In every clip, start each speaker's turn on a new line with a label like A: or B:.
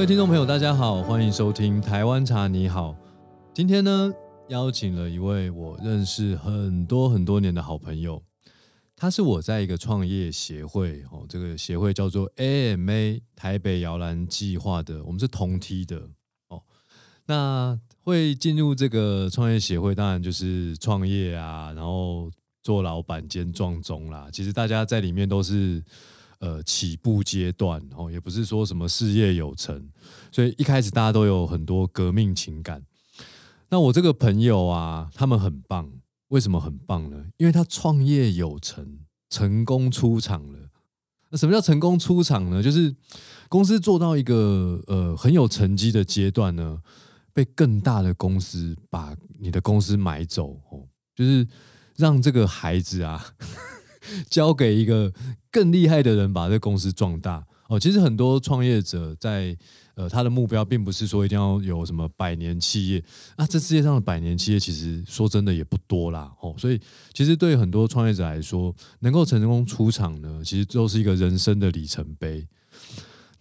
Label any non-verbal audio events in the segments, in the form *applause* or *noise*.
A: 各位听众朋友，大家好，欢迎收听台湾茶你好。今天呢，邀请了一位我认识很多很多年的好朋友，他是我在一个创业协会哦，这个协会叫做 AMA 台北摇篮计划的，我们是同梯的哦。那会进入这个创业协会，当然就是创业啊，然后做老板兼壮中啦。其实大家在里面都是。呃，起步阶段哦，也不是说什么事业有成，所以一开始大家都有很多革命情感。那我这个朋友啊，他们很棒，为什么很棒呢？因为他创业有成，成功出场了。那什么叫成功出场呢？就是公司做到一个呃很有成绩的阶段呢，被更大的公司把你的公司买走哦，就是让这个孩子啊。*laughs* 交给一个更厉害的人把这公司壮大哦。其实很多创业者在呃他的目标并不是说一定要有什么百年企业啊，这世界上的百年企业其实说真的也不多啦哦。所以其实对很多创业者来说，能够成功出场呢，其实都是一个人生的里程碑。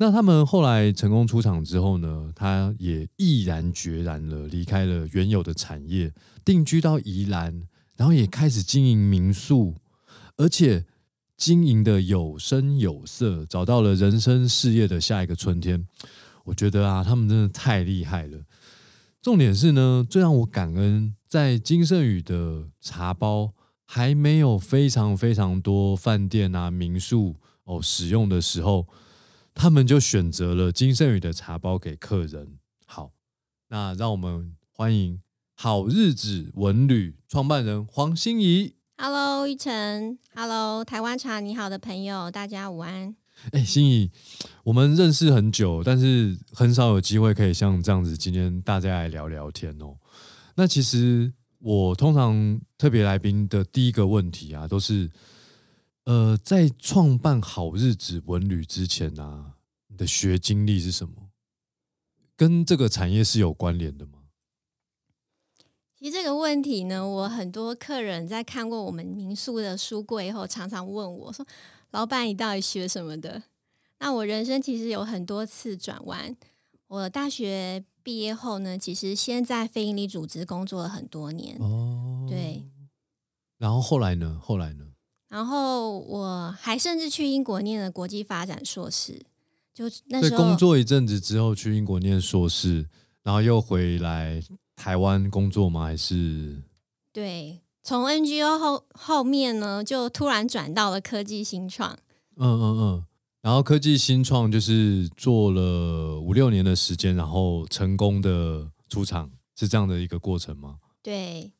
A: 那他们后来成功出场之后呢，他也毅然决然了离开了原有的产业，定居到宜兰，然后也开始经营民宿。而且经营的有声有色，找到了人生事业的下一个春天。我觉得啊，他们真的太厉害了。重点是呢，最让我感恩，在金圣宇的茶包还没有非常非常多饭店啊、民宿哦使用的时候，他们就选择了金圣宇的茶包给客人。好，那让我们欢迎好日子文旅创办人黄心怡。
B: Hello，玉成，Hello，台湾茶你好的朋友，大家午安。
A: 哎，心怡，我们认识很久，但是很少有机会可以像这样子，今天大家来聊聊天哦。那其实我通常特别来宾的第一个问题啊，都是呃，在创办好日子文旅之前啊，你的学经历是什么？跟这个产业是有关联的吗？
B: 其实这个问题呢，我很多客人在看过我们民宿的书柜以后，常常问我说：“老板，你到底学什么的？”那我人生其实有很多次转弯。我大学毕业后呢，其实先在非营利组织工作了很多年。哦，对。
A: 然后后来呢？后来呢？
B: 然后我还甚至去英国念了国际发展硕士。就那时
A: 候工作一阵子之后，去英国念硕士，然后又回来。台湾工作吗？还是
B: 对，从 NGO 后后面呢，就突然转到了科技新创。
A: 嗯嗯嗯，然后科技新创就是做了五六年的时间，然后成功的出场，是这样的一个过程吗？
B: 对，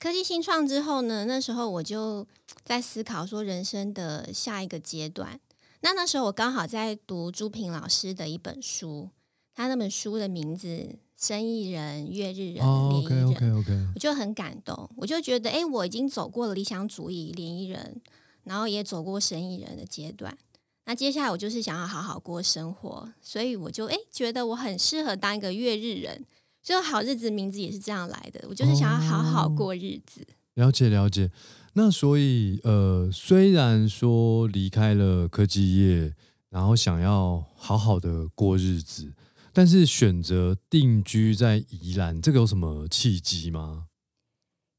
B: 科技新创之后呢，那时候我就在思考说人生的下一个阶段。那那时候我刚好在读朱平老师的一本书，他那本书的名字。生意人、月日人、联谊人，我就很感动。我就觉得，哎，我已经走过了理想主义联谊人，然后也走过生意人的阶段。那接下来我就是想要好好过生活，所以我就哎觉得我很适合当一个月日人。所以好日子名字也是这样来的。我就是想要好好过日子。
A: 了解了解。那所以呃，虽然说离开了科技业，然后想要好好的过日子。但是选择定居在宜兰，这个有什么契机吗？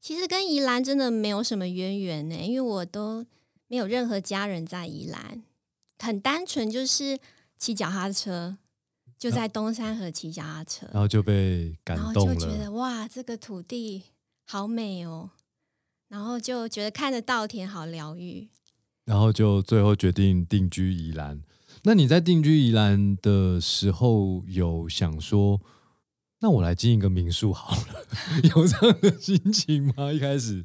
B: 其实跟宜兰真的没有什么渊源呢，因为我都没有任何家人在宜兰，很单纯就是骑脚踏车，就在东山河骑脚踏车，
A: 然后就被感动了，
B: 就觉得哇，这个土地好美哦，然后就觉得看着稻田好疗愈，
A: 然后就最后决定定居宜兰。那你在定居宜兰的时候，有想说，那我来经营个民宿好了，*laughs* 有这样的心情吗？一开始，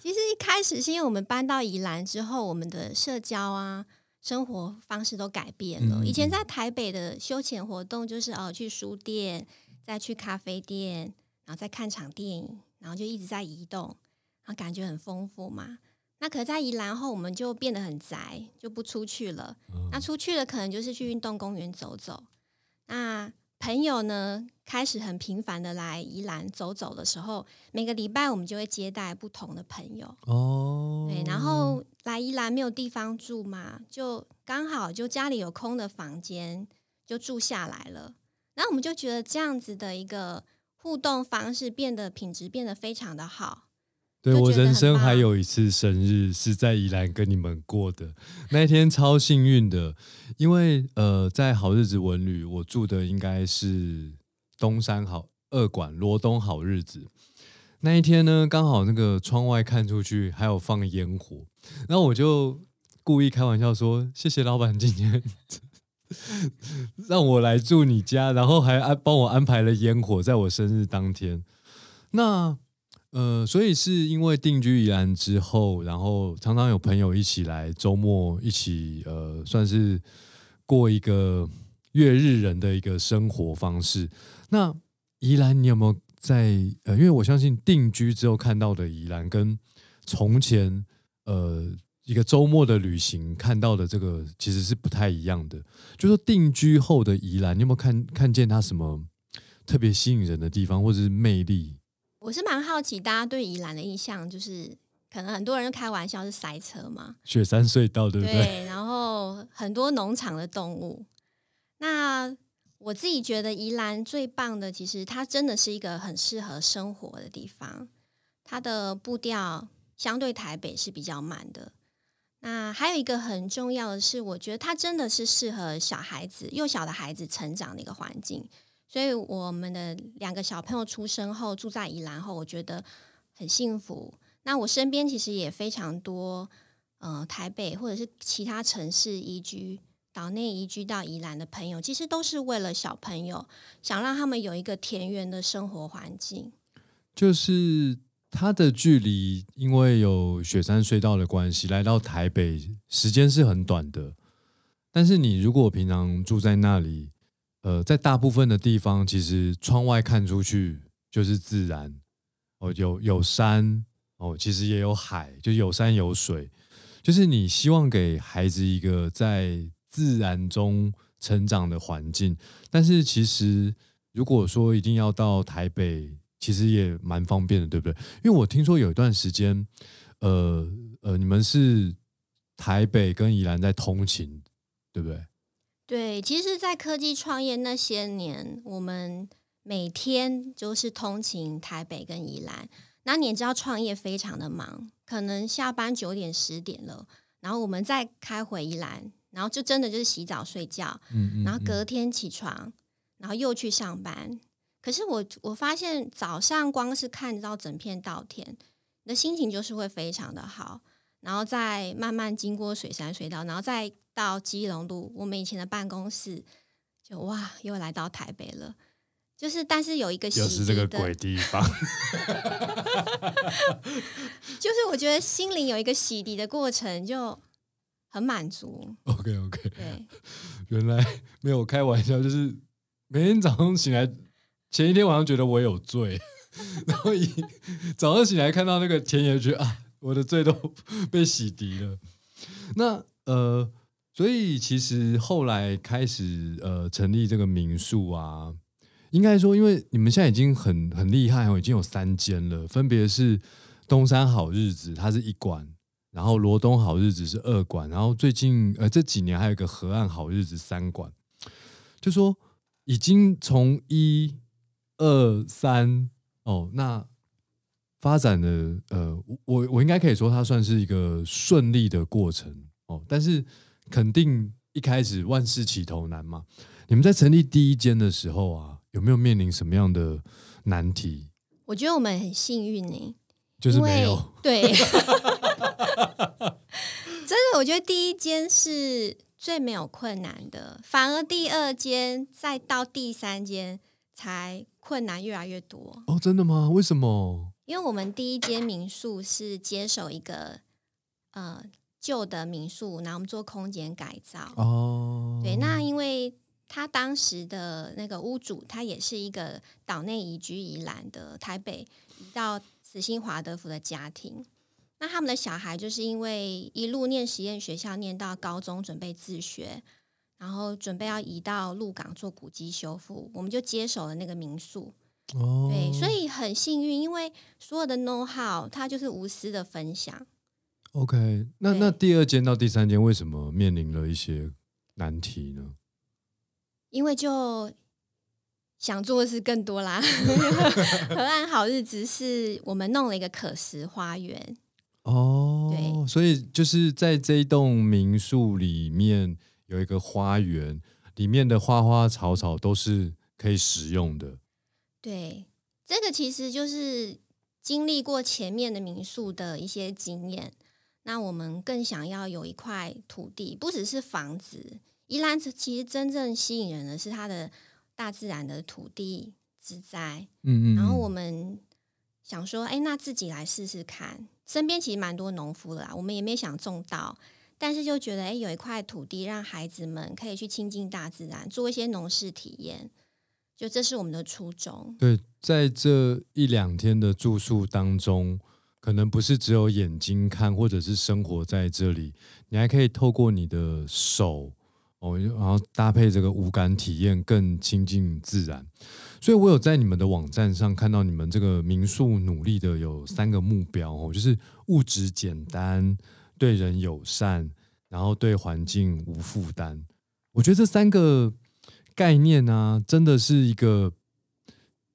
B: 其实一开始是因为我们搬到宜兰之后，我们的社交啊、生活方式都改变了。以前在台北的休闲活动就是哦，去书店，再去咖啡店，然后再看场电影，然后就一直在移动，然后感觉很丰富嘛。那可在宜兰后，我们就变得很宅，就不出去了。那出去了，可能就是去运动公园走走。那朋友呢，开始很频繁的来宜兰走走的时候，每个礼拜我们就会接待不同的朋友。哦，对，然后来宜兰没有地方住嘛，就刚好就家里有空的房间，就住下来了。然后我们就觉得这样子的一个互动方式变得品质变得非常的好。
A: 对我人生还有一次生日是在宜兰跟你们过的，那一天超幸运的，因为呃，在好日子文旅，我住的应该是东山好二馆罗东好日子。那一天呢，刚好那个窗外看出去还有放烟火，然后我就故意开玩笑说：“谢谢老板今天 *laughs* 让我来住你家，然后还安帮我安排了烟火，在我生日当天。”那呃，所以是因为定居宜兰之后，然后常常有朋友一起来周末一起呃，算是过一个月日人的一个生活方式。那宜兰，你有没有在呃？因为我相信定居之后看到的宜兰，跟从前呃一个周末的旅行看到的这个其实是不太一样的。就说定居后的宜兰，你有没有看看见它什么特别吸引人的地方，或者是魅力？
B: 我是蛮好奇，大家对宜兰的印象就是，可能很多人开玩笑是塞车嘛，
A: 雪山隧道，对不对？
B: 对，然后很多农场的动物。那我自己觉得宜兰最棒的，其实它真的是一个很适合生活的地方。它的步调相对台北是比较慢的。那还有一个很重要的是，我觉得它真的是适合小孩子、幼小的孩子成长的一个环境。所以我们的两个小朋友出生后住在宜兰后，我觉得很幸福。那我身边其实也非常多，呃，台北或者是其他城市移居、岛内移居到宜兰的朋友，其实都是为了小朋友，想让他们有一个田园的生活环境。
A: 就是它的距离，因为有雪山隧道的关系，来到台北时间是很短的。但是你如果平常住在那里，呃，在大部分的地方，其实窗外看出去就是自然哦，有有山哦，其实也有海，就有山有水。就是你希望给孩子一个在自然中成长的环境，但是其实如果说一定要到台北，其实也蛮方便的，对不对？因为我听说有一段时间，呃呃，你们是台北跟宜兰在通勤，对不对？
B: 对，其实，在科技创业那些年，我们每天就是通勤台北跟宜兰。那你也知道，创业非常的忙，可能下班九点十点了，然后我们再开回宜兰，然后就真的就是洗澡睡觉，
A: 嗯嗯
B: 然后隔天起床，然后又去上班。可是我我发现早上光是看到整片稻田，你的心情就是会非常的好，然后再慢慢经过水山隧道，然后再到基隆路，我们以前的办公室，就哇，又来到台北了。就是，但是有一个洗
A: 又是这个鬼地方，*laughs*
B: 就是我觉得心灵有一个洗涤的过程，就很满足。
A: OK OK，
B: 对，*laughs*
A: 原来没有开玩笑，就是每天早上醒来，前一天晚上觉得我有罪，*laughs* 然后一早上醒来看到那个田野，觉得啊，我的罪都 *laughs* 被洗涤了。那呃，所以其实后来开始呃成立这个民宿啊，应该说，因为你们现在已经很很厉害哦，已经有三间了，分别是东山好日子，它是一馆。然后罗东好日子是二馆，然后最近呃这几年还有一个河岸好日子三馆，就说已经从一二三哦，那发展的呃我我应该可以说它算是一个顺利的过程哦，但是肯定一开始万事起头难嘛。你们在成立第一间的时候啊，有没有面临什么样的难题？
B: 我觉得我们很幸运呢、
A: 就是没有
B: 对，*laughs* 真的，我觉得第一间是最没有困难的，反而第二间再到第三间才困难越来越多。
A: 哦，真的吗？为什么？
B: 因为我们第一间民宿是接手一个呃旧的民宿，然后我们做空间改造。
A: 哦，
B: 对，那因为他当时的那个屋主，他也是一个岛内移居宜兰的台北移到慈心华德福的家庭。那他们的小孩就是因为一路念实验学校，念到高中准备自学，然后准备要移到鹿港做古迹修复，我们就接手了那个民宿。
A: 哦，
B: 对，所以很幸运，因为所有的 know how 它就是无私的分享。
A: OK，那那第二间到第三间为什么面临了一些难题呢？
B: 因为就想做的事更多啦。*laughs* 河岸好日子是我们弄了一个可食花园。
A: 哦，
B: 对
A: 所以就是在这一栋民宿里面有一个花园，里面的花花草草都是可以使用的。
B: 对，这个其实就是经历过前面的民宿的一些经验。那我们更想要有一块土地，不只是房子。宜兰其实真正吸引人的是它的大自然的土地之在。
A: 嗯嗯，
B: 然后我
A: 嗯
B: 们想说，哎，那自己来试试看。身边其实蛮多农夫的啦，我们也没想种稻，但是就觉得，哎，有一块土地让孩子们可以去亲近大自然，做一些农事体验，就这是我们的初衷。
A: 对，在这一两天的住宿当中，可能不是只有眼睛看，或者是生活在这里，你还可以透过你的手哦，然后搭配这个五感体验，更亲近自然。所以我有在你们的网站上看到你们这个民宿努力的有三个目标哦，就是物质简单、对人友善，然后对环境无负担。我觉得这三个概念呢、真的是一个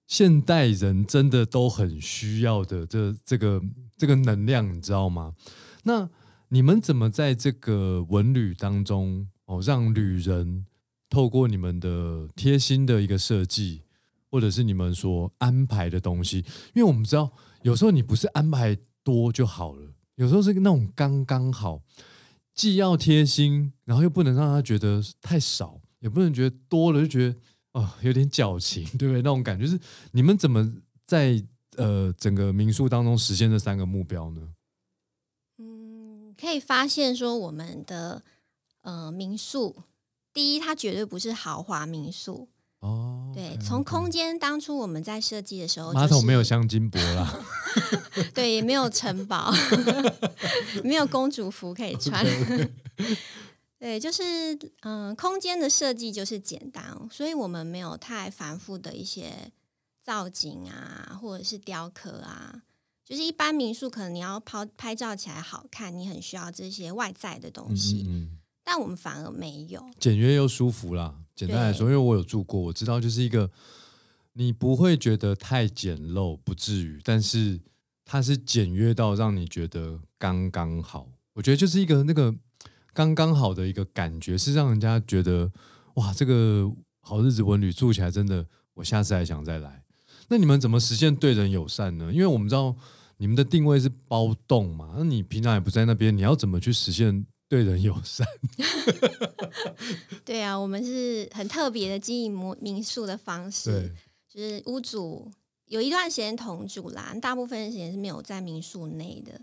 A: 现代人真的都很需要的这这个这个能量，你知道吗？那你们怎么在这个文旅当中哦，让旅人透过你们的贴心的一个设计，或者是你们所安排的东西？因为我们知道，有时候你不是安排多就好了，有时候是那种刚刚好，既要贴心，然后又不能让他觉得太少，也不能觉得多了就觉得哦有点矫情，*laughs* 对不对？那种感觉是你们怎么在呃整个民宿当中实现这三个目标呢？
B: 嗯，可以发现说我们的呃民宿，第一，它绝对不是豪华民宿。
A: 哦，
B: 对，从空间当初我们在设计的时候、就是，
A: 马桶没有镶金箔啦，*laughs*
B: 对，也没有城堡，*laughs* 没有公主服可以穿。*laughs* 对，就是嗯、空间的设计就是简单，所以我们没有太繁复的一些造景啊，或者是雕刻啊。就是一般民宿可能你要拍拍照起来好看，你很需要这些外在的东
A: 嗯
B: 西，
A: 嗯嗯，
B: 但我们反而没有。
A: 简约又舒服啦。简单来说，因为我有住过，我知道就是一个你不会觉得太简陋，不至于，但是它是简约到让你觉得刚刚好。我觉得就是一个那个刚刚好的一个感觉，是让人家觉得哇，这个好日子文旅住起来真的，我下次还想再来。那你们怎么实现对人友善呢？因为我们知道你们的定位是包栋嘛，那你平常也不在那边，你要怎么去实现对人友善？*laughs*
B: 对啊，我们是很特别的经营民民宿的方式，，就是屋主有一段时间同住啦，大部分时间是没有在民宿内的。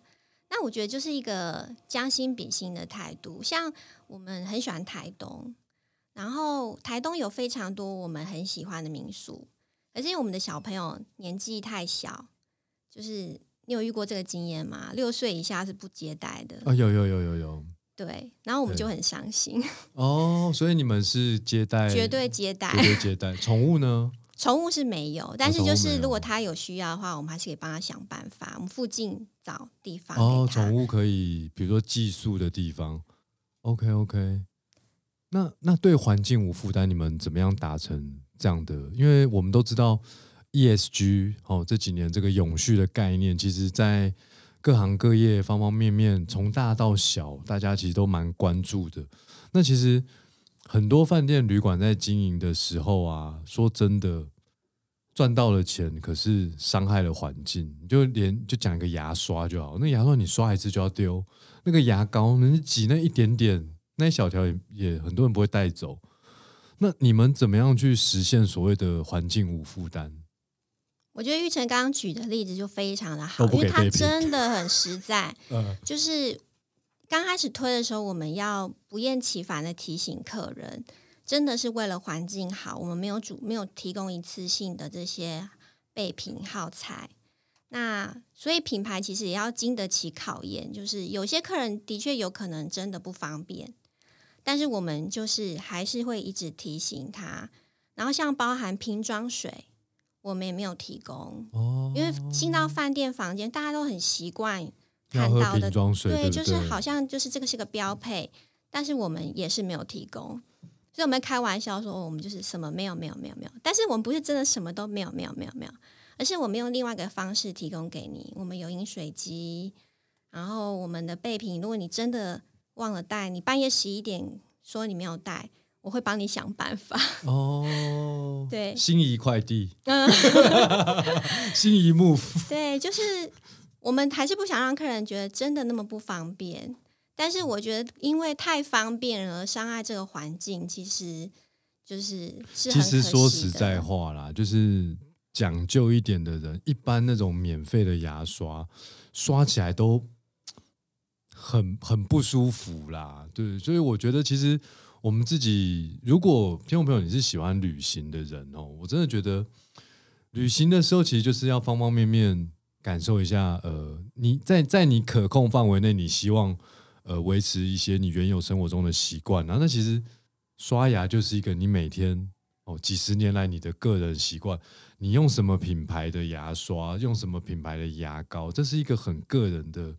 B: 那我觉得就是一个将心比心的态度。像我们很喜欢台东，然后台东有非常多我们很喜欢的民宿，可是因为我们的小朋友年纪太小，就是你有遇过这个经验吗？六岁以下是不接待的，
A: 啊，有有有有有
B: 对，然后我们就很伤心，*laughs*
A: 哦，所以你们是接待
B: 绝对接待
A: 绝。对接待，宠物呢？*laughs*
B: 宠物是没有，但是就是如果他有需要的话，我们还是可以帮他想办法。我们附近找地方
A: 哦。宠物可以，比如说寄宿的地方。OK OK，那那对环境无负担，你们怎么样达成这样的？因为我们都知道 ESG 哦，这几年这个永续的概念，其实在各行各业方方面面，从大到小，大家其实都蛮关注的。那其实很多饭店旅馆在经营的时候啊，说真的，赚到了钱，可是伤害了环境。你就连就讲一个牙刷就好，那牙刷你刷一次就要丢，那个牙膏你挤那一点点，那一小条也也很多人不会带走。那你们怎么样去实现所谓的环境无负担？
B: 我觉得玉成刚刚举的例子就非常的好，因为他真的很实在。*laughs*
A: 嗯，
B: 就是刚开始推的时候，我们要不厌其烦的提醒客人，真的是为了环境好，我们没有主没有提供一次性的这些备品耗材。那所以品牌其实也要经得起考验，就是有些客人的确有可能真的不方便，但是我们就是还是会一直提醒他。然后像包含瓶装水，我们也没有提供，
A: 哦，
B: 因为进到饭店房间，大家都很习惯看到的
A: 对不
B: 就是好像就是这个是个标配，但是我们也是没有提供。所以我们开玩笑说，哦我们就是什么没有没有没有没有，但是我们不是真的什么都没有没有没有没有，而是我们用另外一个方式提供给你。我们有饮水机，然后我们的备品，如果你真的忘了带，你半夜十一点说你没有带，我会帮你想办法。*laughs*
A: 哦，
B: 对
A: 心仪快递，
B: 嗯，*laughs*
A: 心仪 move，*laughs*
B: 对，就是我们还是不想让客人觉得真的那么不方便。但是我觉得，因为太方便而伤害这个环境，其实就是是
A: 其实说实在话啦，就是讲究一点的人，一般那种免费的牙刷刷起来都很很不舒服啦。对，所以我觉得其实我们自己，如果听众朋友你是喜欢旅行的人哦，我真的觉得旅行的时候其实就是要方方面面感受一下。呃，你在在你可控范围内，你希望呃维持一些你原有生活中的习惯，然后那其实刷牙就是一个你每天哦几十年来你的个人习惯，你用什么品牌的牙刷，用什么品牌的牙膏，这是一个很个人的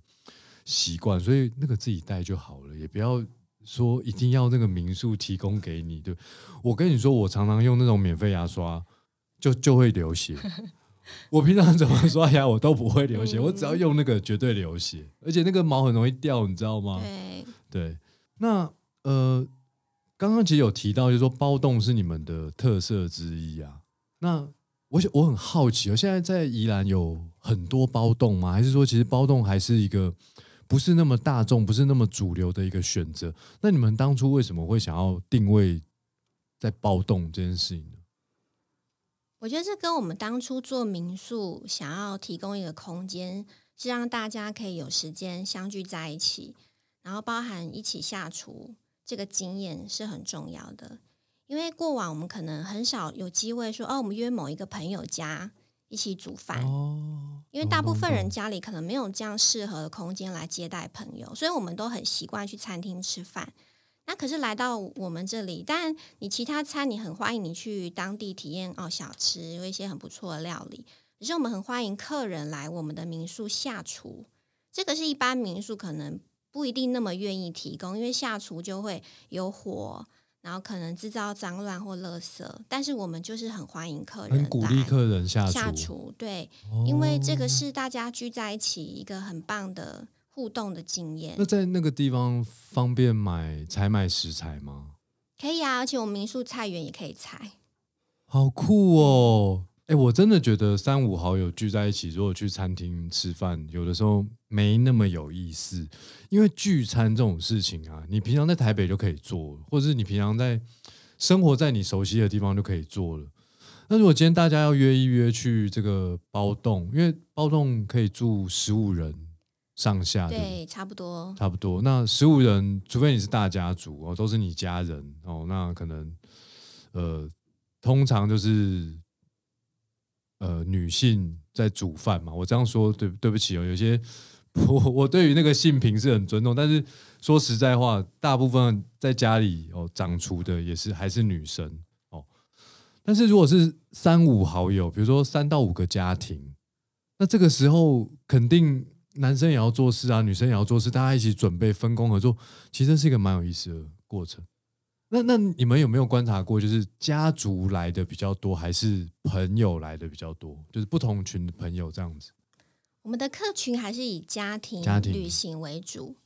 A: 习惯，所以那个自己带就好了，也不要说一定要那个民宿提供给你。对我跟你说，我常常用那种免费牙刷，就就会流血。*laughs* 我平常怎么刷牙我都不会流血，
B: 嗯
A: 我只要用那个绝对流血，而且那个毛很容易掉，你知道吗？
B: 对，
A: 对，那呃，刚刚其实有提到，就是说包栋是你们的特色之一啊。那我想我很好奇哦，现在在宜兰有很多包栋吗？还是说其实包栋还是一个不是那么大众、不是那么主流的一个选择？那你们当初为什么会想要定位在包栋这件事情呢？
B: 我觉得这跟我们当初做民宿想要提供一个空间，是让大家可以有时间相聚在一起，然后包含一起下厨这个经验是很重要的。因为过往我们可能很少有机会说，哦，我们约某一个朋友家一起煮饭，
A: 哦，
B: 因为大部分人家里可能没有这样适合的空间来接待朋友，所以我们都很习惯去餐厅吃饭。那可是来到我们这里，当然你其他餐你很欢迎你去当地体验哦小吃，有一些很不错的料理。可是我们很欢迎客人来我们的民宿下厨，这个是一般民宿可能不一定那么愿意提供，因为下厨就会有火，然后可能制造脏乱或垃圾。但是我们就是很欢迎客人
A: 很鼓励客人下厨，
B: 下厨，对，
A: 哦
B: 因为这个是大家聚在一起一个很棒的互动的经验
A: 那。在那个地方方便买采买食材吗？
B: 可以啊，而且我们民宿菜园也可以采。
A: 好酷哦！哎、我真的觉得三五好友聚在一起，如果去餐厅吃饭，有的时候没那么有意思，因为聚餐这种事情啊，你平常在台北就可以做，或者是你平常在生活在你熟悉的地方就可以做了。那如果今天大家要约一约去这个包栋，因为包栋可以住十五人上下，对？对，
B: 差不多。
A: 差不多。那十五人，除非你是大家族哦，都是你家人哦，那可能呃，通常就是呃女性在煮饭嘛。我这样说对对不起哦，有些 *laughs* 我我对于那个性平是很尊重，但是说实在话，大部分在家里哦掌厨的也是还是女生哦。但是如果是三五好友，比如说三到五个家庭，那这个时候肯定男生也要做事啊，女生也要做事，大家一起准备分工合作，其实是一个蛮有意思的过程。那那你们有没有观察过，就是家族来的比较多，还是朋友来的比较多？就是不同群的朋友这样子。
B: 我们的客群还是以家庭
A: 家庭
B: 旅行为主。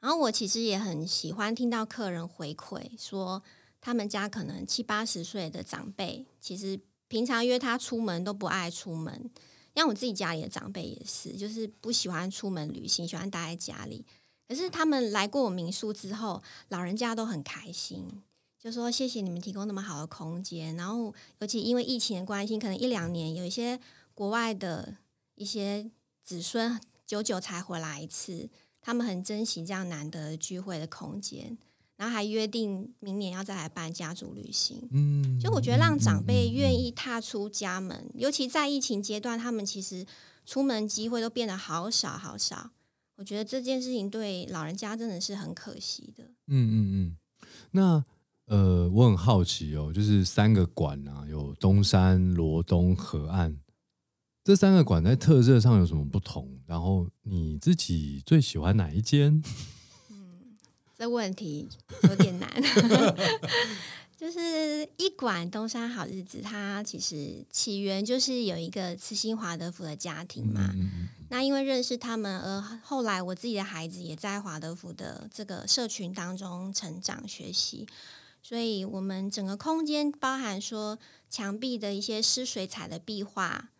B: 然后我其实也很喜欢听到客人回馈说，他们家可能七八十岁的长辈，其实平常约他出门都不爱出门。像我自己家里的长辈也是，就是不喜欢出门旅行，喜欢待在家里。可是他们来过我民宿之后，老人家都很开心，就说谢谢你们提供那么好的空间。然后，尤其因为疫情的关系，可能一两年有一些国外的一些子孙久久才回来一次，他们很珍惜这样难得的聚会的空间，然后还约定明年要再来办家族旅行。
A: 嗯，
B: 就我觉得让长辈愿
A: 意，
B: 意踏出家门，尤其在疫情阶段，他们其实出门机会都变得好少好少。我觉得这件事情对老人家真的是很可惜的。
A: 嗯嗯嗯。那呃，我很好奇哦，就是三个馆啊，有东山、罗东、河岸，这三个馆在特色上有什么不同？然后你自己最喜欢哪一间？*laughs*
B: 这问题有点难。*laughs* 就是一馆东山好日子，它其实起源就是有一个慈心华德福的家庭嘛。那因为认识他们，而后来我自己的孩子也在华德福的这个社群当中成长学习，所以我们整个空间包含说墙壁的一些湿水彩的壁画，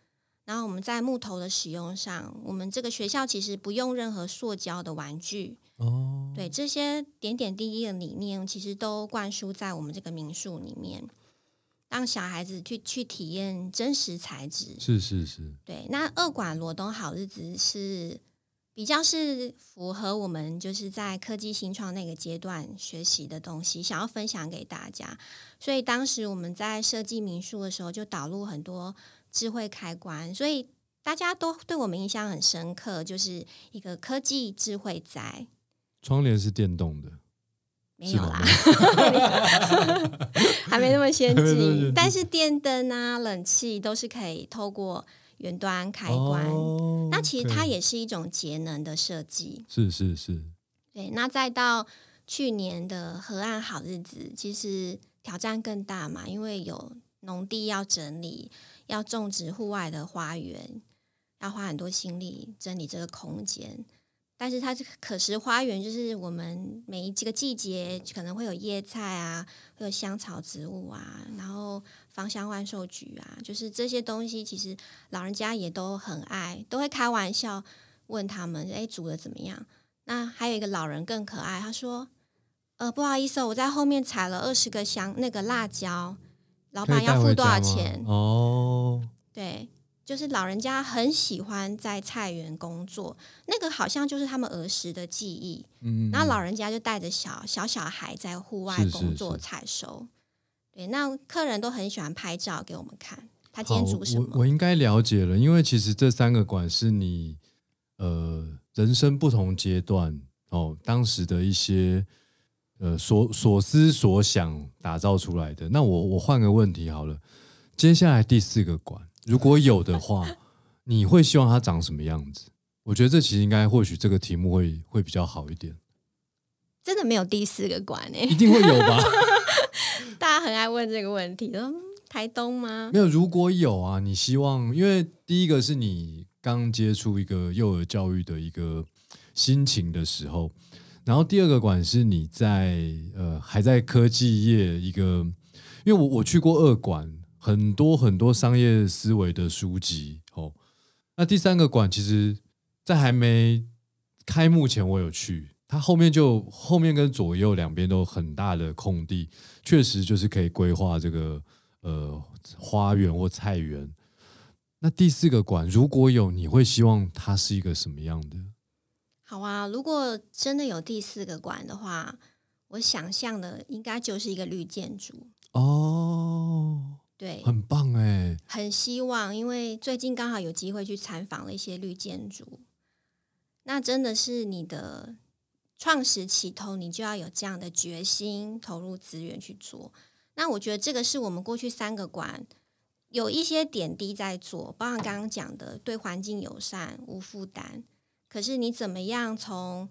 B: 然后我们在木头的使用上，我们这个学校其实不用任何塑胶的玩具。哦，对，这些点点滴滴的理念，其实都灌输在我们这个民宿里面，让小孩子去去体验真实材质。
A: 是是是，
B: 对。那二馆罗东好日子是比较是符合我们就是在科技新创那个阶段学习的东西，想要分享给大家。所以当时我们在设计民宿的时候，就导入很多智慧开关，所以大家都对我们印象很深刻，就是一个科技智慧宅。
A: 窗帘是电动的，
B: 没有啦，*laughs* 还没那么先进。但是电灯啊、冷气都是可以透过远端开关。那其实它也是一种节能的设计。
A: 是是是。
B: 对，那再到去年的河岸好日子，其实挑战更大嘛，因为有农地要整理，要种植户外的花园，要花很多心力整理这个空间。但是它是可食花园，就是我们每一这个季节可能会有叶菜啊，会有香草植物啊，然后芳香万寿菊啊，就是这些东西，其实老人家也都很爱，都会开玩笑问他们：“哎，煮的怎么样？”那还有一个老人更可爱，他说：“呃，不好意思，我在后面采了二十个香那个辣椒，老板要付多少钱？”哦，对。就是老人家很喜欢在菜园工作，那个好像就是他们儿时的记忆。嗯，然后老人家就带着小小小孩在户外工作采收。对，那客人都很喜欢拍照给我们看。他今天煮什么？
A: 我我应该了解了，因为其实这三个馆是你呃人生不同阶段哦，当时的一些呃所所思所想打造出来的。那我我换个问题好了，接下来第四个馆。如果有的话，*laughs* 你会希望它长什么样子？我觉得这其实应该，或许这个题目会会比较好一点。
B: 真的没有第四个馆诶，
A: 一定会有吧？*laughs*
B: 大家很爱问这个问题，说台东吗？
A: 没有，如果有啊，你希望，因为第一个是你刚接触一个幼儿教育的一个心情的时候，然后第二个馆是你在呃还在科技业一个，因为我我去过二馆。很多很多商业思维的书籍哦。那第三个馆，其实，在还没开幕前，我有去。它后面就后面跟左右两边都很大的空地，确实就是可以规划这个呃花园或菜园。那第四个馆如果有，你会希望它是一个什么样的？
B: 好啊，如果真的有第四个馆的话，我想象的应该就是一个绿建筑哦。对，
A: 很棒哎，
B: 很希望，因为最近刚好有机会去参访了一些绿建筑，那真的是你的创始起头，你就要有这样的决心，投入资源去做。那我觉得这个是我们过去三个馆有一些点滴在做，包括刚刚讲的对环境友善、无负担。可是你怎么样从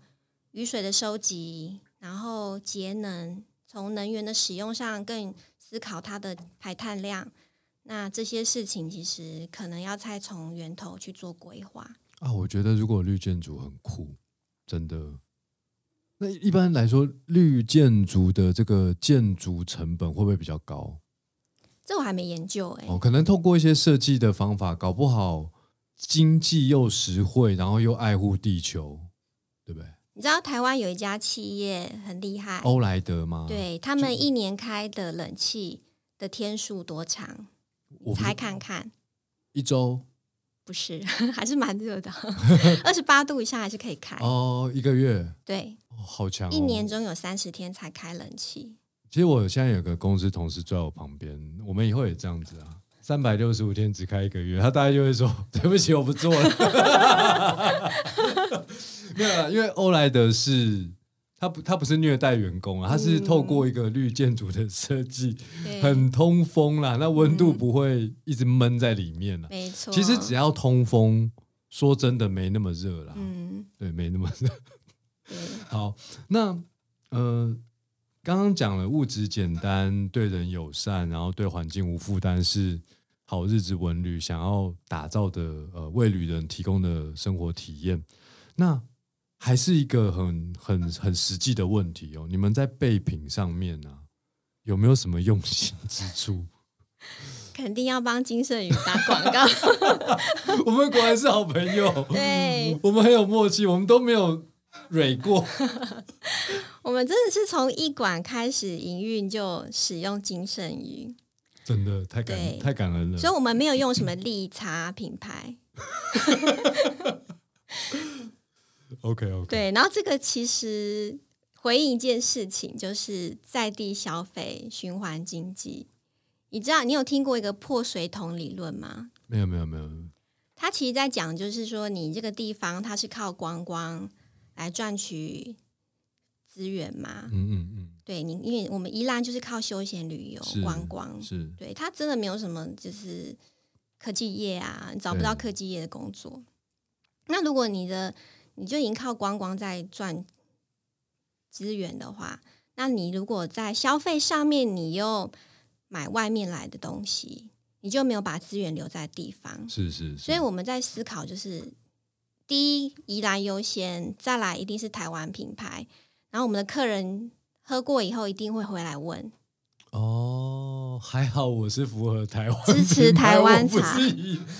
B: 雨水的收集，然后节能，从能源的使用上更。思考它的排碳量，那这些事情其实可能要再从源头去做规划
A: 啊。我觉得如果绿建筑很酷，真的。那一般来说，绿建筑的这个建筑成本会不会比较高？
B: 这我还没研究哎。
A: 哦，可能透过一些设计的方法，搞不好经济又实惠，然后又爱护地球，对不对？
B: 你知道台湾有一家企业很厉害，
A: 欧莱德吗？
B: 对他们一年开的冷气的天数多长？我猜看看，
A: 一周？
B: 不是，*laughs* 还是蛮热的，*laughs* 二十八度以下还是可以开
A: 哦。一个月？
B: 对，
A: 好强！
B: 一年中有三十天才开冷气。
A: 其实我现在有个公司同事坐在我旁边，我们以后也这样子啊。三百六十五天只开一个月，他大概就会说：“ *laughs* 对不起，我不做了。*laughs* ”没有，因为欧莱德是他不，他不是虐待员工啊，他是透过一个绿建筑的设计，很通风啦，那温度不会一直闷在里面了。
B: 没错，
A: 其实只要通风，说真的没那么热了。嗯，对，没那么热。好，那呃，刚刚讲了物质简单、对人友善，然后对环境无负担，是好日子文旅想要打造的呃为旅人提供的生活体验。那还是一个很很很实际的问题哦。你们在备品上面呢、有没有什么用心之处？*laughs*
B: 肯定要帮金圣宇打广告。*laughs*
A: 我们果然是好朋友，*laughs*
B: 对，
A: 我们很有默契，我们都没有蕊过。
B: 我们真的是从一馆开始营运就使用金圣宇，
A: 真的太感
B: 对
A: 太感恩了。
B: 所以我们没有用什么利差品牌。*laughs*
A: OK OK，
B: 对，然后这个其实回应一件事情，就是在地消费循环经济。你知道你有听过一个破水桶理论吗？
A: 没有没有没有，
B: 他其实在讲，就是说你这个地方它是靠观光来赚取资源嘛。
A: 嗯嗯嗯
B: 对你，因为我们宜兰就是靠休闲旅游观光
A: 嗯，，是
B: 对它真的没有什么就是科技业啊，你找不到科技业的工作。那如果你的你就已经靠观光在赚资源的话，那你如果在消费上面你又买外面来的东西，你就没有把资源留在地方。
A: 是是，
B: 所以我们在思考，就是第一宜兰优先，再来一定是台湾品牌，然后我们的客人喝过以后一定会回来问。
A: 哦，还好我是符合台湾
B: 支持台湾茶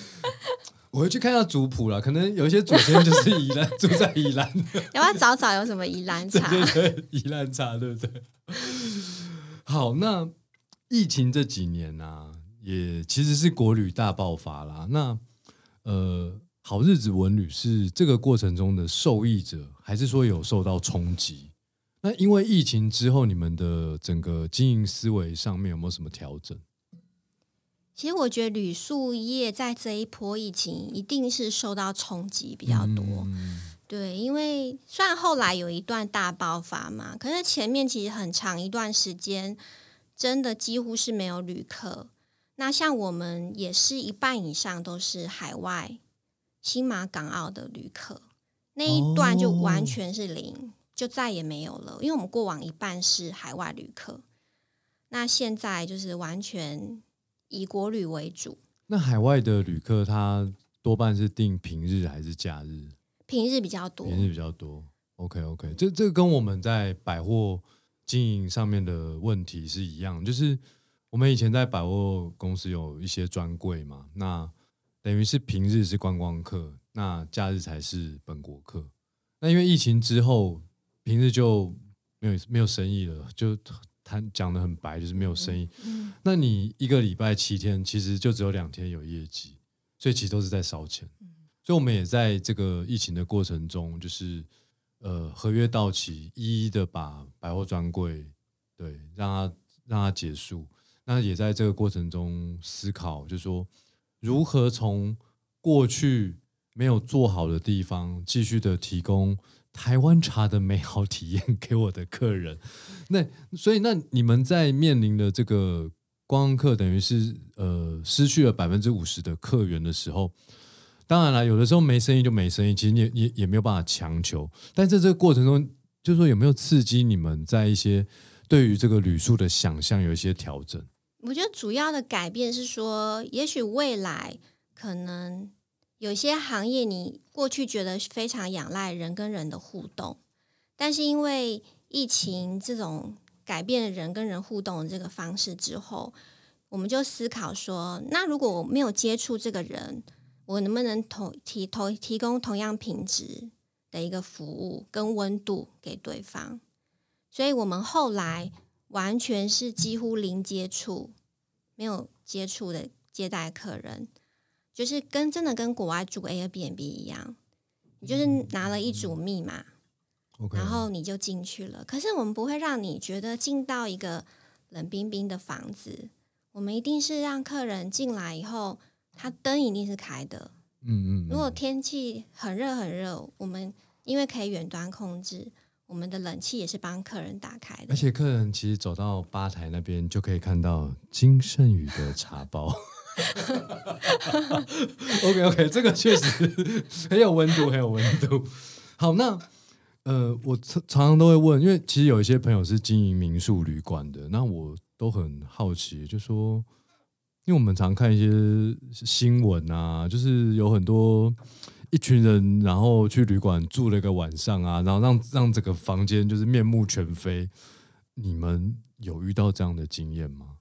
B: *laughs*
A: 我会去看一下族谱了，可能有一些祖先就是宜兰，住在宜兰的，*laughs*
B: 要不要找找有什么宜兰
A: 对
B: 茶？*laughs*
A: 对对，宜兰茶，对不对？好，那疫情这几年啊，也其实是国旅大爆发啦。那呃，好日子文旅是这个过程中的受益者，还是说有受到冲击？那因为疫情之后，你们的整个经营思维上面有没有什么调整？
B: 其实我觉得旅宿业在这一波疫情一定是受到冲击比较多。
A: 嗯
B: 对，因为虽然后来有一段大爆发嘛，可是前面其实很长一段时间，真的几乎是没有旅客。那像我们也是一半以上都是海外新马港澳的旅客，那一段就完全是零，就再也没有了。因为我们过往一半是海外旅客，那现在就是完全以国旅为主，
A: 那海外的旅客他多半是定平日还是假日？
B: 平日比较多。
A: 平日比较多。OK OK，这这个跟我们在百货经营上面的问题是一样，就是我们以前在百货公司有一些专柜嘛，那等于是平日是观光客，那假日才是本国客。那因为疫情之后，平日就没有没有生意了，就谈讲的很白，就是没有生意。
B: 嗯
A: 那你一个礼拜七天，其实就只有两天有业绩，所以其实都是在烧钱。所以我们也在这个疫情的过程中，就是呃合约到期，一一的把百货专柜对让它让它结束。那也在这个过程中思考，就是说如何从过去没有做好的地方，继续的提供台湾茶的美好体验给我的客人。*laughs* 那所以，那你们在面临的这个观光客等于是呃失去了百分之五十的客源的时候，当然了，有的时候没生意就没生意，其实也也也没有办法强求。但在这个过程中，就是说有没有刺激你们在一些对于这个旅宿的想象有一些调整？
B: 我觉得主要的改变是说，也许未来可能有些行业你过去觉得非常仰赖人跟人的互动，但是因为疫情这种改变了人跟人互动的这个方式之后，我们就思考说，那如果我没有接触这个人，我能不能同提同提供同样品质的一个服务跟温度给对方？所以我们后来完全是几乎零接触，没有接触的接待客人，就是跟真的跟国外住 Airbnb 一样，你就是拿了一组密码然后你就进去了。可是我们不会让你觉得进到一个冷冰冰的房子，我们一定是让客人进来以后，他灯一定是开的。
A: 嗯嗯，
B: 如果天气很热很热，我们因为可以远端控制，我们的冷气也是帮客人打开的
A: 而。且客人其实走到吧台那边就可以看到金圣宇的茶包。*laughs* *laughs* OK OK，*laughs* 这个确实很有温度，很有温度。好，那呃，我常常常都会问，因为其实有一些朋友是经营民宿旅馆的，那我都很好奇，就说，因为我们常看一些新闻啊，就是有很多一群人，然后去旅馆住了一个晚上啊，然后让让整个房间就是面目全非。你们有遇到这样的经验吗？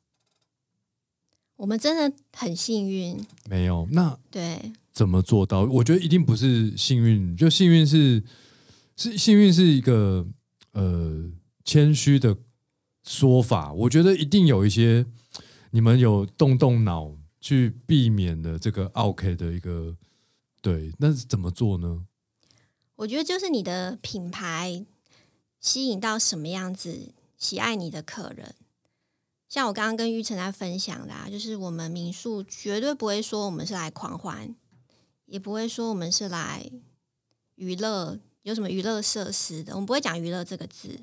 B: 我们真的很幸运，
A: 没有。那
B: 对，
A: 怎么做到？我觉得一定不是幸运，就幸运是是幸运是一个呃谦虚的说法。我觉得一定有一些你们有动动脑去避免的这个 OK 的一个对，那是怎么做呢？
B: 我觉得就是你的品牌吸引到什么样子喜爱你的客人。像我刚刚跟玉成在分享的，啊，就是我们民宿绝对不会说我们是来狂欢，也不会说我们是来娱乐，有什么娱乐设施的，我们不会讲娱乐这个字。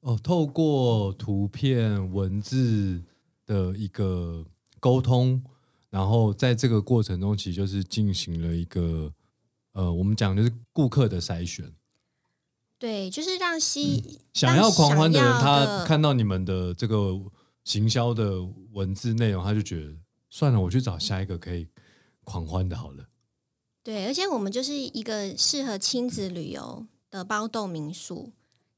A: 哦，透过图片、文字的一个沟通，然后在这个过程中，其实就是进行了一个呃，我们讲就是顾客的筛选。
B: 对，就是让吸
A: 想要狂欢的人，他看到你们的这个。行销的文字内容，他就觉得算了，我去找下一个可以狂欢的好了。
B: 对，而且我们就是一个适合亲子旅游的包栋民宿。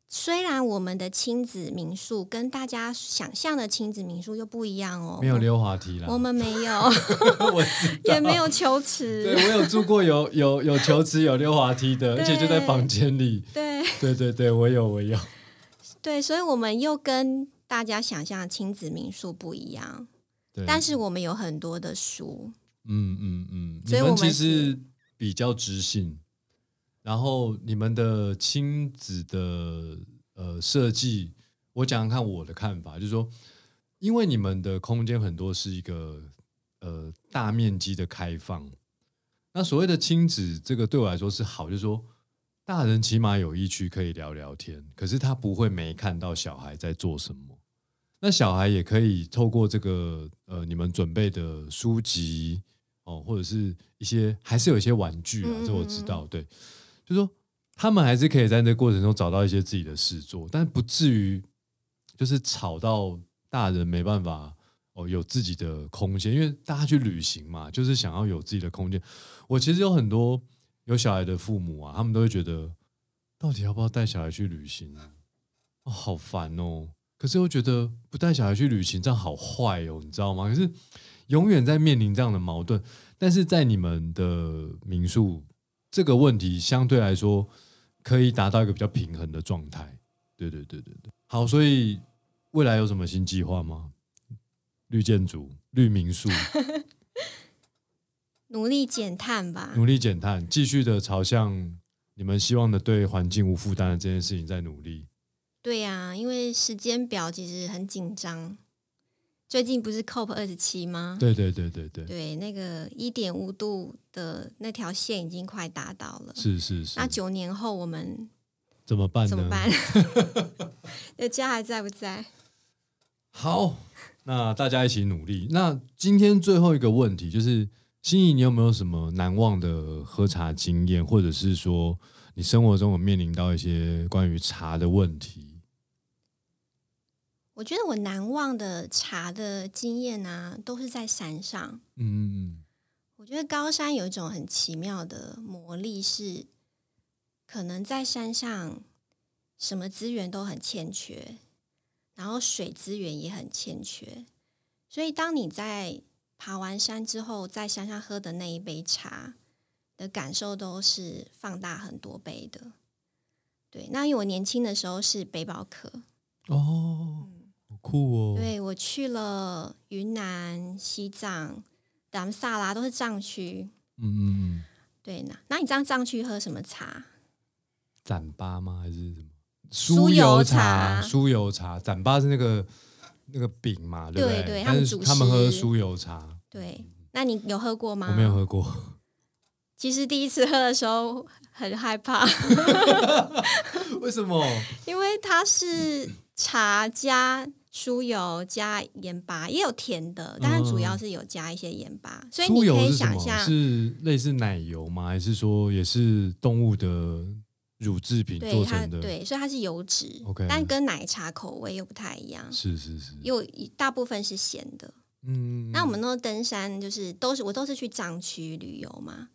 B: 虽然我们的亲子民宿跟大家想象的亲子民宿又不一样哦，
A: 没有溜滑梯啦，
B: 我们没有，*laughs*
A: 我
B: 也没有球池。
A: 对我有住过有有有球池有溜滑梯的，而且就在房间里。
B: 对
A: 对对对，我有我有。
B: 对，所以我们又跟。大家想象的亲子民宿不一样，但是我们有很多的书，
A: 嗯嗯嗯，所以我们其实比较知性。然后你们的亲子的呃设计，我讲讲看我的看法，就是说，因为你们的空间很多是一个呃大面积的开放，那所谓的亲子这个对我来说是好，就是说。大人起码有一区可以聊聊天，可是他不会没看到小孩在做什么。那小孩也可以透过这个呃，你们准备的书籍哦，或者是一些还是有一些玩具啊，这我知道。对，就说他们还是可以在这过程中找到一些自己的事做，但不至于就是吵到大人没办法哦，有自己的空间。因为大家去旅行嘛，就是想要有自己的空间。我其实有很多。有小孩的父母啊，他们都会觉得，到底要不要带小孩去旅行啊？哦，好烦哦！可是又觉得不带小孩去旅行这样好坏哦，你知道吗？可是永远在面临这样的矛盾。但是在你们的民宿，这个问题相对来说可以达到一个比较平衡的状态。对对对对对。好，所以未来有什么新计划吗？绿建筑、绿民宿。*laughs*
B: 努力减碳吧，
A: 努力减碳，继续的朝向你们希望的对环境无负担的这件事情在努力。
B: 对呀，因为时间表其实很紧张。最近不是 COP 二十七吗？
A: 对对对对对。
B: 对，那个一点五度的那条线已经快达到了。
A: 是是是。
B: 那九年后我们
A: 怎么办？
B: 怎么办？*laughs* 那家还在不在？
A: 好，那大家一起努力。那今天最后一个问题就是。心仪，你有没有什么难忘的喝茶经验，或者是说你生活中有面临到一些关于茶的问题？
B: 我觉得我难忘的茶的经验呢，都是在山上。嗯我觉得高山有一种很奇妙的魔力，是可能在山上什么资源都很欠缺，然后水资源也很欠缺，所以当你在爬完山之后，在山上喝的那一杯茶的感受都是放大很多倍的。对，那因为我年轻的时候是背包客。
A: 哦，好酷哦。
B: 对我去了云南、西藏、达萨拉，都是藏区。嗯嗯嗯。对，那那你这样藏区喝什么茶？
A: 展巴吗？还是什么？酥油茶。酥油茶，展巴是那个。那个饼嘛，对不对？他们他们喝酥油茶。
B: 对，那你有喝过吗？
A: 我没有喝过。
B: 其实第一次喝的时候很害怕。*laughs*
A: 为什么？
B: 因为它是茶加酥油加盐巴，也有甜的，但是主要是有加一些盐巴。所以你可以想象
A: 是类似奶油吗？还是说也是动物的乳制品做成的，
B: 对，所以它是油脂
A: OK
B: 但跟奶茶口味又不太一样，
A: 是是是，
B: 又一大部分是咸的。
A: 嗯，
B: 那我们那登山就是都是我都是去藏区旅游嘛，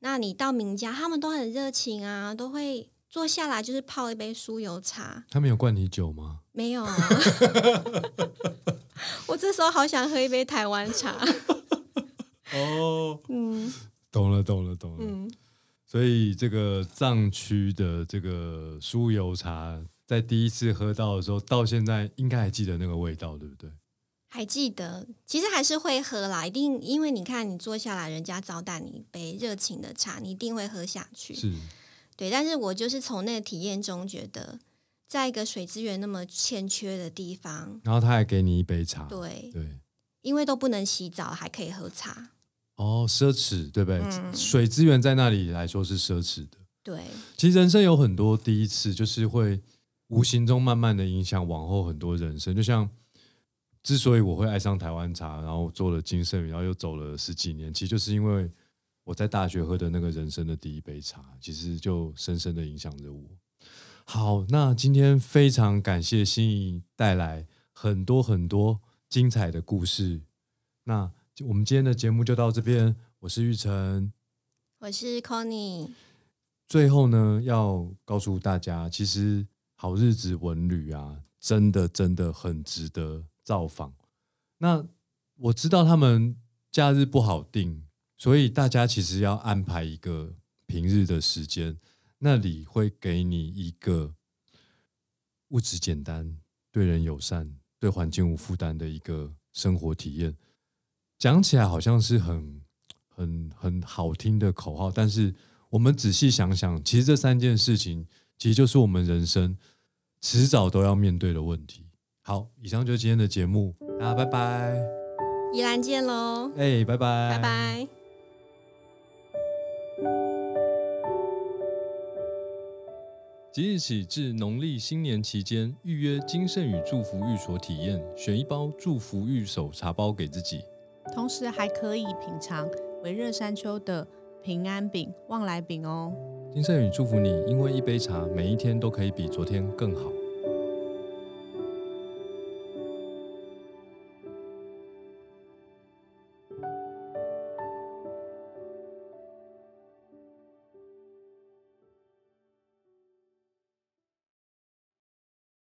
B: 那你到名家，他们都很热情啊，都会坐下来就是泡一杯酥油茶，
A: 他们有灌你酒吗？
B: 没有啊。*laughs* 我这时候好想喝一杯台湾茶。
A: 哦，
B: 嗯
A: 懂了懂了懂了，
B: 嗯，
A: 所以这个藏区的这个酥油茶，在第一次喝到的时候，到现在应该还记得那个味道，对不对？
B: 还记得，其实还是会喝啦，一定因为你看你坐下来，人家招待你一杯热情的茶，你一定会喝下去。
A: 是，
B: 对，但是我就是从那个体验中觉得，在一个水资源那么欠缺的地方，
A: 然后他还给你一杯茶，
B: 对，
A: 对，
B: 因为都不能洗澡，还可以喝茶，
A: 哦，奢侈，对不对？
B: 嗯
A: 水资源在那里来说是奢侈的。
B: 对，
A: 其实人生有很多第一次，就是会无形中慢慢的影响往后很多人生。就像之所以我会爱上台湾茶，然后做了金圣宇，然后又走了十几年，其实就是因为我在大学喝的那个人生的第一杯茶，其实就深深的影响着我。好，那今天非常感谢心仪带来很多很多精彩的故事。那我们今天的节目就到这边，我是玉成。
B: 我是 Conny，
A: 最后呢，要告诉大家，其实好日子文旅啊，真的真的很值得造访。那我知道他们假日不好定，所以大家其实要安排一个平日的时间，那里会给你一个物质简单、对人友善、对环境无负担的一个生活体验。讲起来好像是很很很好听的口号，但是我们仔细想想，其实这三件事情，其实就是我们人生迟早都要面对的问题。好，以上就是今天的节目，大家拜拜，
B: 宜兰见喽，
A: 哎、拜拜，
B: 拜拜。
A: 即日起至农历新年期间，预约金盛宇祝福寓所体验，选一包祝福御手茶包给自己。
C: 同时还可以品尝维热山丘的平安饼、旺来饼哦。
A: 金盛宇祝福你，因为一杯茶，每一天都可以比昨天更好。